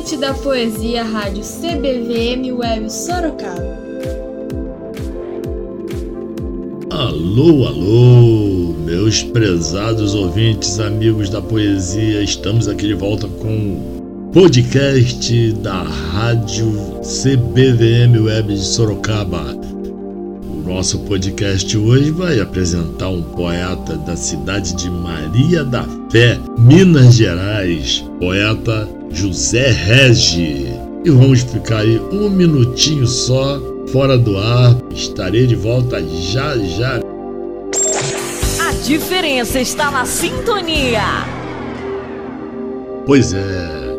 Da Poesia, Rádio CBVM Web Sorocaba. Alô, alô, meus prezados ouvintes, amigos da poesia, estamos aqui de volta com o podcast da Rádio CBVM Web de Sorocaba. O nosso podcast hoje vai apresentar um poeta da cidade de Maria da Fé, Minas Gerais, poeta José Regi. E vamos ficar aí um minutinho só fora do ar. Estarei de volta já já. A diferença está na sintonia. Pois é,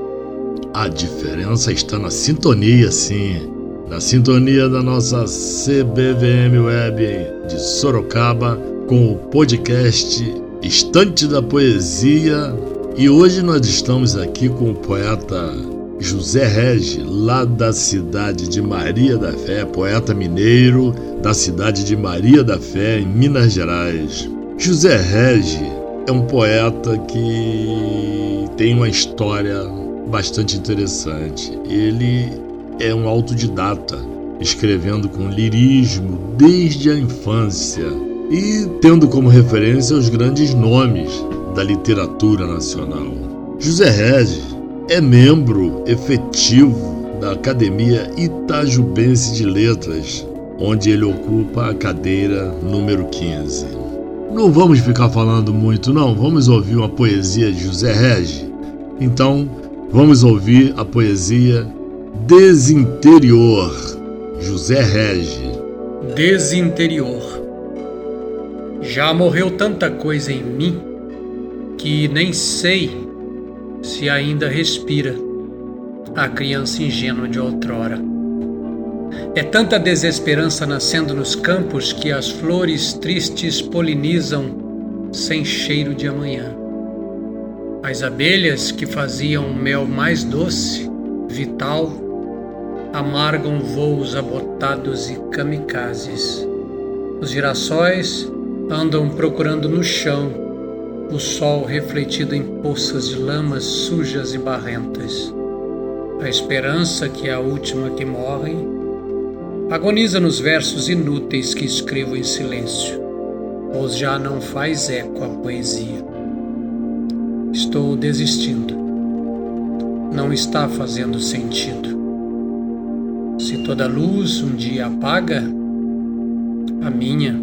a diferença está na sintonia, sim. Na sintonia da nossa CBVM Web de Sorocaba com o podcast Estante da Poesia. E hoje nós estamos aqui com o poeta José Regi, lá da cidade de Maria da Fé, poeta mineiro da cidade de Maria da Fé, em Minas Gerais. José Regi é um poeta que tem uma história bastante interessante. Ele é um autodidata, escrevendo com lirismo desde a infância e tendo como referência os grandes nomes da literatura nacional. José Regi é membro efetivo da Academia Itajubense de Letras, onde ele ocupa a cadeira número 15. Não vamos ficar falando muito, não, vamos ouvir uma poesia de José Regi. Então, vamos ouvir a poesia Desinterior, José Regi. Desinterior. Já morreu tanta coisa em mim que nem sei se ainda respira a criança ingênua de outrora. É tanta desesperança nascendo nos campos que as flores tristes polinizam sem cheiro de amanhã. As abelhas que faziam o mel mais doce, vital, amargam voos abotados e kamikazes. Os girassóis andam procurando no chão o sol refletido em poças de lamas sujas e barrentas. A esperança, que é a última que morre, agoniza nos versos inúteis que escrevo em silêncio, pois já não faz eco a poesia. Estou desistindo. Não está fazendo sentido. Se toda luz um dia apaga, a minha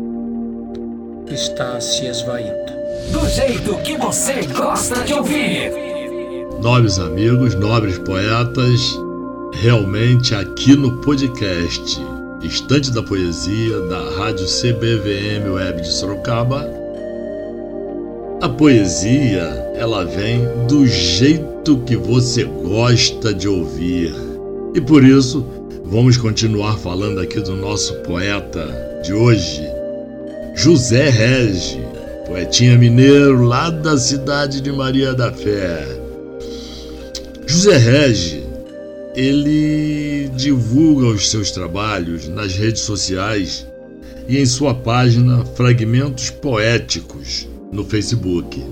está se esvaindo do jeito que você gosta de ouvir. Nobres amigos, nobres poetas, realmente aqui no podcast Estante da Poesia da Rádio CBVM Web de Sorocaba, a poesia ela vem do jeito que você gosta de ouvir. E por isso, vamos continuar falando aqui do nosso poeta de hoje, José Regi poetinha mineiro lá da cidade de Maria da Fé. José Regi, ele divulga os seus trabalhos nas redes sociais e em sua página Fragmentos Poéticos no Facebook.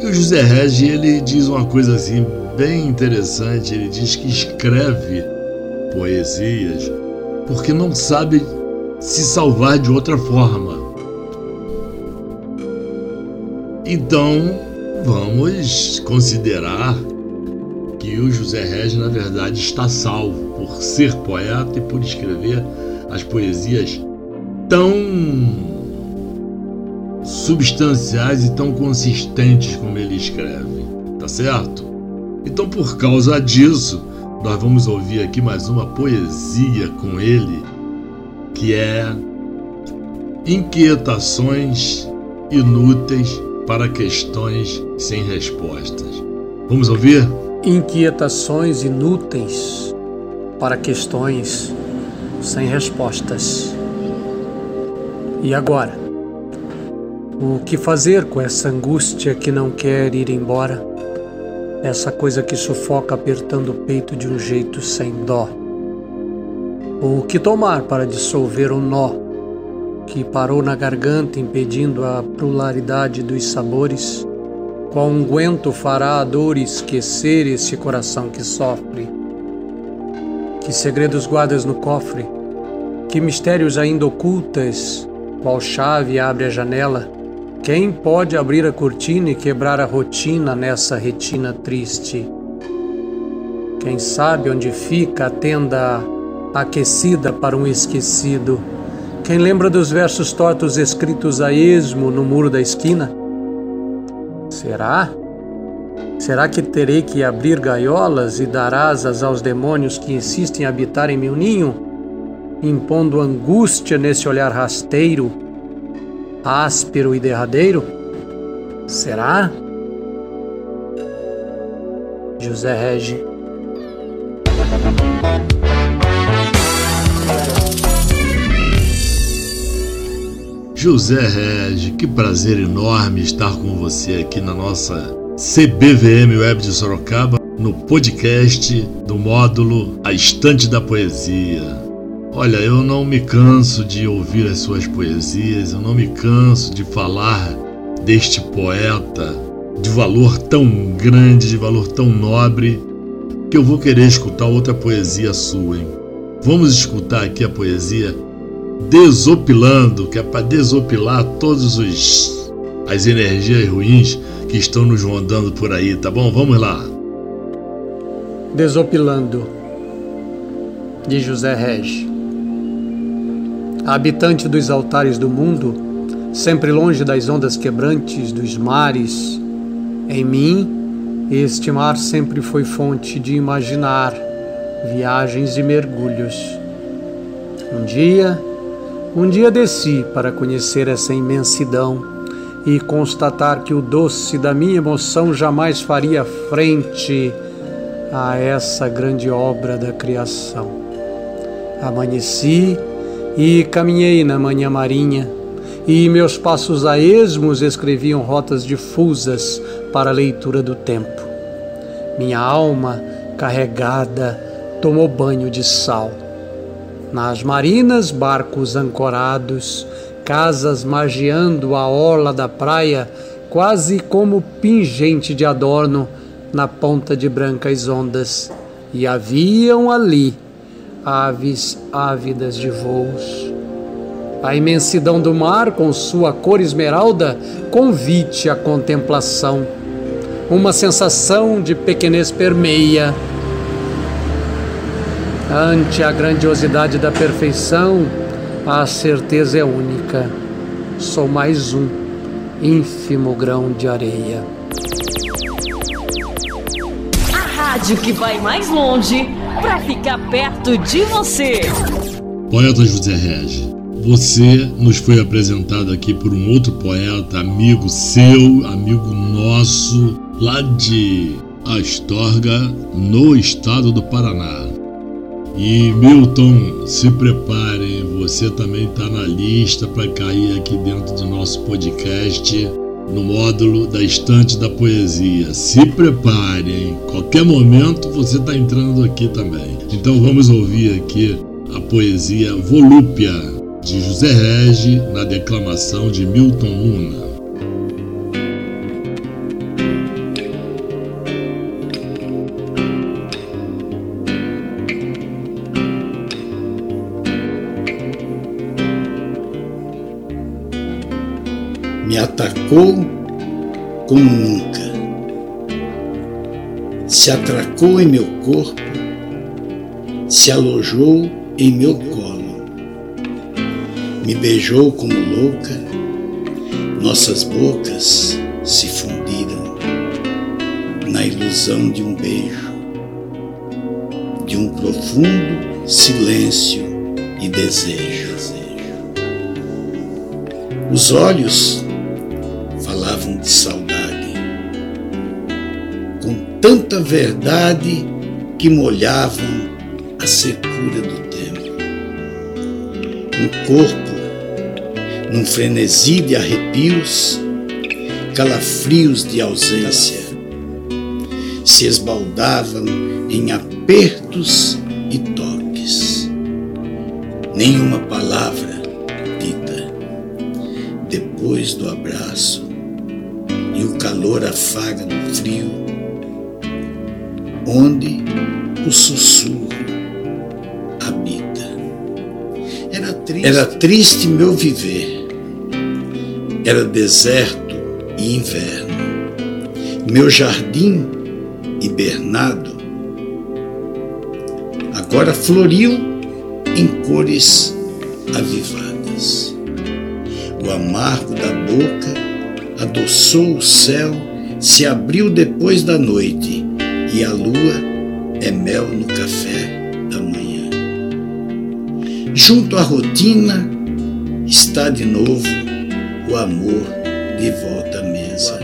E o José Regi, ele diz uma coisa assim bem interessante, ele diz que escreve poesias porque não sabe se salvar de outra forma. Então, vamos considerar que o José Regis, na verdade, está salvo por ser poeta e por escrever as poesias tão substanciais e tão consistentes como ele escreve, tá certo? Então, por causa disso, nós vamos ouvir aqui mais uma poesia com ele, que é Inquietações Inúteis para questões sem respostas. Vamos ouvir? Inquietações inúteis para questões sem respostas. E agora? O que fazer com essa angústia que não quer ir embora? Essa coisa que sufoca apertando o peito de um jeito sem dó? O que tomar para dissolver o nó que parou na garganta impedindo a pluralidade dos sabores, Qual unguento fará a dor esquecer esse coração que sofre? Que segredos guardas no cofre? Que mistérios ainda ocultas? Qual chave abre a janela? Quem pode abrir a cortina e quebrar a rotina nessa retina triste? Quem sabe onde fica a tenda aquecida para um esquecido? Quem lembra dos versos tortos escritos a esmo no muro da esquina? Será? Será que terei que abrir gaiolas e dar asas aos demônios que insistem em habitar em meu ninho, impondo angústia nesse olhar rasteiro, áspero e derradeiro? Será? José Regi. José Regi, que prazer enorme estar com você aqui na nossa CBVM Web de Sorocaba, no podcast do módulo A Estante da Poesia. Olha, eu não me canso de ouvir as suas poesias, eu não me canso de falar deste poeta de valor tão grande, de valor tão nobre, que eu vou querer escutar outra poesia sua, hein? Vamos escutar aqui a poesia Desopilando, que é para desopilar todos os as energias ruins que estão nos rondando por aí, tá bom? Vamos lá. Desopilando, de José Regi. Habitante dos altares do mundo, sempre longe das ondas quebrantes dos mares, em mim, este mar sempre foi fonte de imaginar viagens e mergulhos. Um dia, um dia desci para conhecer essa imensidão e constatar que o doce da minha emoção jamais faria frente a essa grande obra da criação. Amanheci e caminhei na manhã marinha, e meus passos a esmos escreviam rotas difusas para a leitura do tempo. Minha alma, carregada, tomou banho de sal nas marinas, barcos ancorados, casas margeando a orla da praia, quase como pingente de adorno na ponta de brancas ondas. E haviam ali aves ávidas de voos. A imensidão do mar, com sua cor esmeralda, convite à contemplação. Uma sensação de pequenez permeia Ante a grandiosidade da perfeição, a certeza é única. Sou mais um ínfimo grão de areia. A rádio que vai mais longe para ficar perto de você. Poeta José Regi, você nos foi apresentado aqui por um outro poeta, amigo seu, amigo nosso, lá de Astorga, no estado do Paraná. E Milton, se prepare, você também está na lista para cair aqui dentro do nosso podcast no módulo da estante da poesia. Se prepare, em qualquer momento você está entrando aqui também. Então vamos ouvir aqui a poesia Volúpia de José Regi na declamação de Milton Luna. Me atacou como nunca. Se atracou em meu corpo, se alojou em meu colo, me beijou como louca, nossas bocas se fundiram na ilusão de um beijo, de um profundo silêncio e desejo. Os olhos de saudade, com tanta verdade que molhavam a secura do tempo. Um corpo, num frenesi de arrepios, calafrios de ausência, se esbaldavam em apertos e toques. Nenhuma palavra dita depois do abraço calor afaga no frio, onde o sussurro habita. Era triste, Era triste meu viver, era deserto e inverno. Meu jardim hibernado agora floriu em cores avivadas. O amargo da boca adoçou o céu, se abriu depois da noite, e a lua é mel no café da manhã. Junto à rotina está de novo o amor de volta à mesa.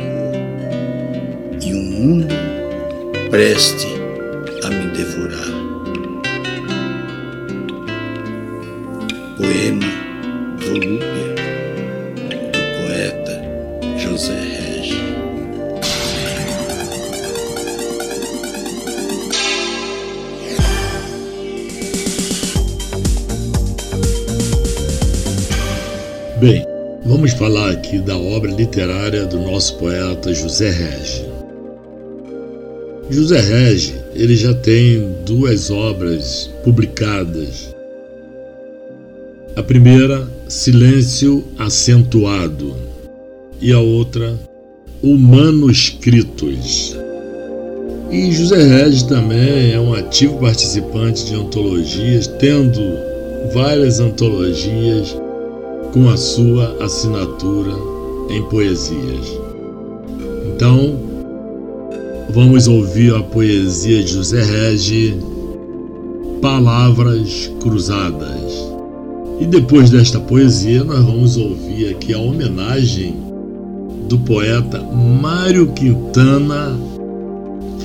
E um mundo preste a me devorar. Poema Volúpia, Bem, vamos falar aqui da obra literária do nosso poeta José Regi. José Regi, ele já tem duas obras publicadas a primeira, silêncio acentuado, e a outra, o manuscritos. E José Regis também é um ativo participante de antologias, tendo várias antologias com a sua assinatura em poesias. Então, vamos ouvir a poesia de José Regis, Palavras Cruzadas. E depois desta poesia, nós vamos ouvir aqui a homenagem do poeta Mário Quintana,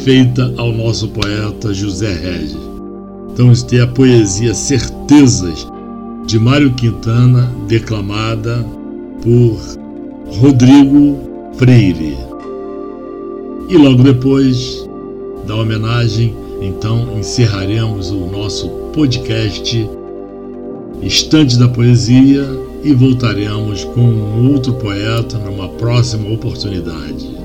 feita ao nosso poeta José Regis. Então, isso tem a poesia Certezas, de Mário Quintana, declamada por Rodrigo Freire. E logo depois da homenagem, então encerraremos o nosso podcast Estante da Poesia e voltaremos com um outro poeta numa próxima oportunidade.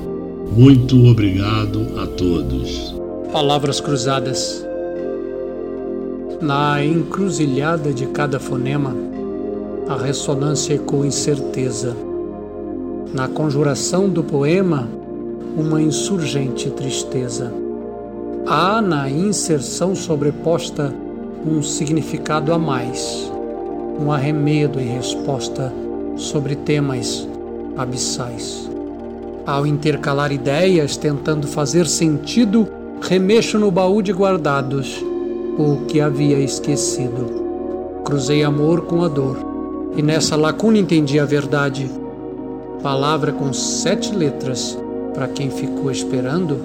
Muito obrigado a todos. Palavras cruzadas. Na encruzilhada de cada fonema, a ressonância ecoa incerteza. Na conjuração do poema, uma insurgente tristeza. Há na inserção sobreposta um significado a mais um arremedo em resposta sobre temas abissais. Ao intercalar ideias, tentando fazer sentido, remexo no baú de guardados o que havia esquecido. Cruzei amor com a dor, e nessa lacuna entendi a verdade. Palavra com sete letras, para quem ficou esperando,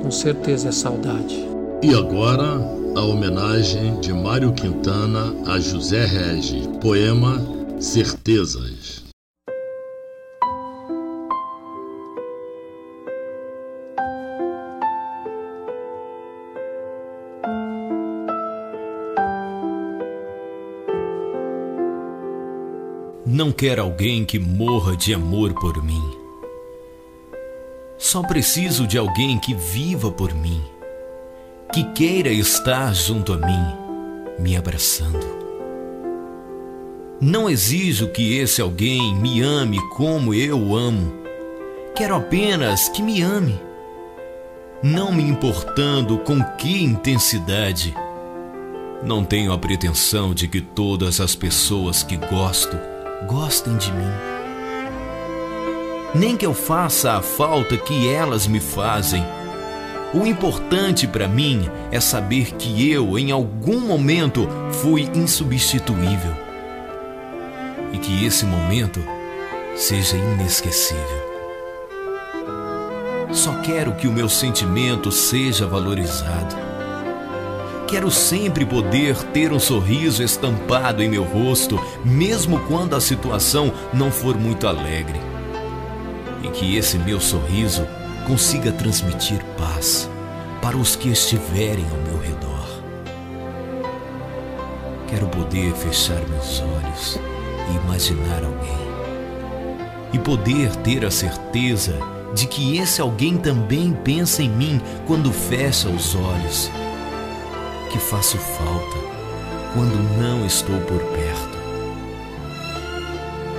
com certeza é saudade. E agora, a homenagem de Mário Quintana a José Regi, poema Certezas. Não quero alguém que morra de amor por mim. Só preciso de alguém que viva por mim que queira estar junto a mim, me abraçando. Não exijo que esse alguém me ame como eu amo. Quero apenas que me ame. Não me importando com que intensidade. Não tenho a pretensão de que todas as pessoas que gosto gostem de mim. Nem que eu faça a falta que elas me fazem o importante para mim é saber que eu, em algum momento, fui insubstituível e que esse momento seja inesquecível. Só quero que o meu sentimento seja valorizado. Quero sempre poder ter um sorriso estampado em meu rosto, mesmo quando a situação não for muito alegre. E que esse meu sorriso consiga transmitir paz para os que estiverem ao meu redor. Quero poder fechar meus olhos e imaginar alguém, e poder ter a certeza de que esse alguém também pensa em mim quando fecha os olhos, que faço falta quando não estou por perto.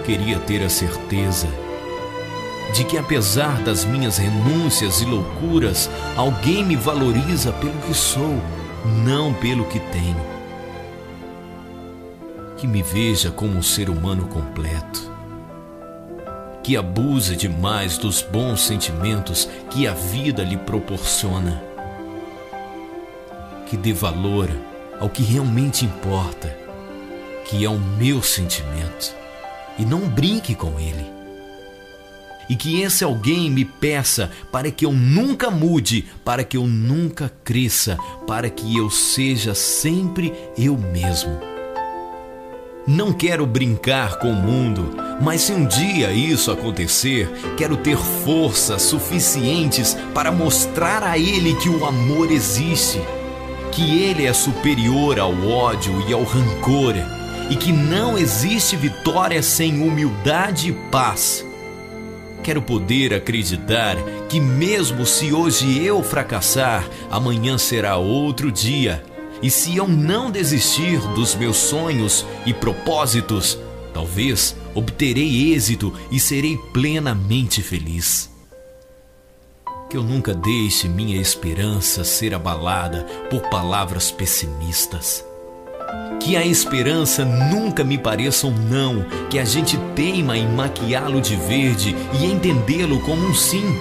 Queria ter a certeza de que, apesar das minhas renúncias e loucuras, alguém me valoriza pelo que sou, não pelo que tenho. Que me veja como um ser humano completo, que abuse demais dos bons sentimentos que a vida lhe proporciona, que dê valor ao que realmente importa, que é o meu sentimento, e não brinque com ele. E que esse alguém me peça para que eu nunca mude, para que eu nunca cresça, para que eu seja sempre eu mesmo não quero brincar com o mundo, mas se um dia isso acontecer, quero ter forças suficientes para mostrar a ele que o amor existe, que ele é superior ao ódio e ao rancor, e que não existe vitória sem humildade e paz. Quero poder acreditar que, mesmo se hoje eu fracassar, amanhã será outro dia e se eu não desistir dos meus sonhos e propósitos, talvez obterei êxito e serei plenamente feliz. Que eu nunca deixe minha esperança ser abalada por palavras pessimistas. Que a esperança nunca me pareça um não, que a gente teima em maquiá-lo de verde e entendê-lo como um sim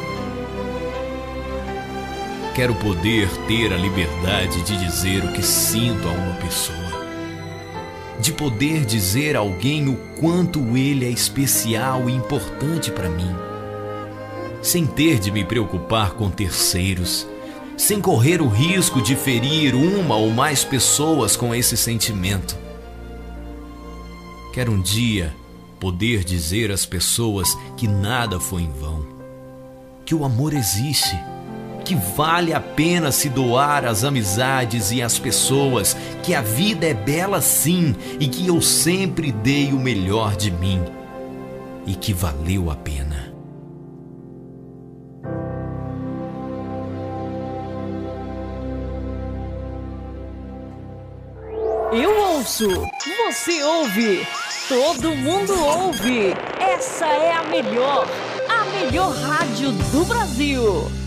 Quero poder ter a liberdade de dizer o que sinto a uma pessoa. De poder dizer a alguém o quanto ele é especial e importante para mim. Sem ter de me preocupar com terceiros. Sem correr o risco de ferir uma ou mais pessoas com esse sentimento. Quero um dia poder dizer às pessoas que nada foi em vão. Que o amor existe que vale a pena se doar às amizades e às pessoas, que a vida é bela sim e que eu sempre dei o melhor de mim e que valeu a pena. Você ouve, todo mundo ouve. Essa é a melhor, a melhor rádio do Brasil.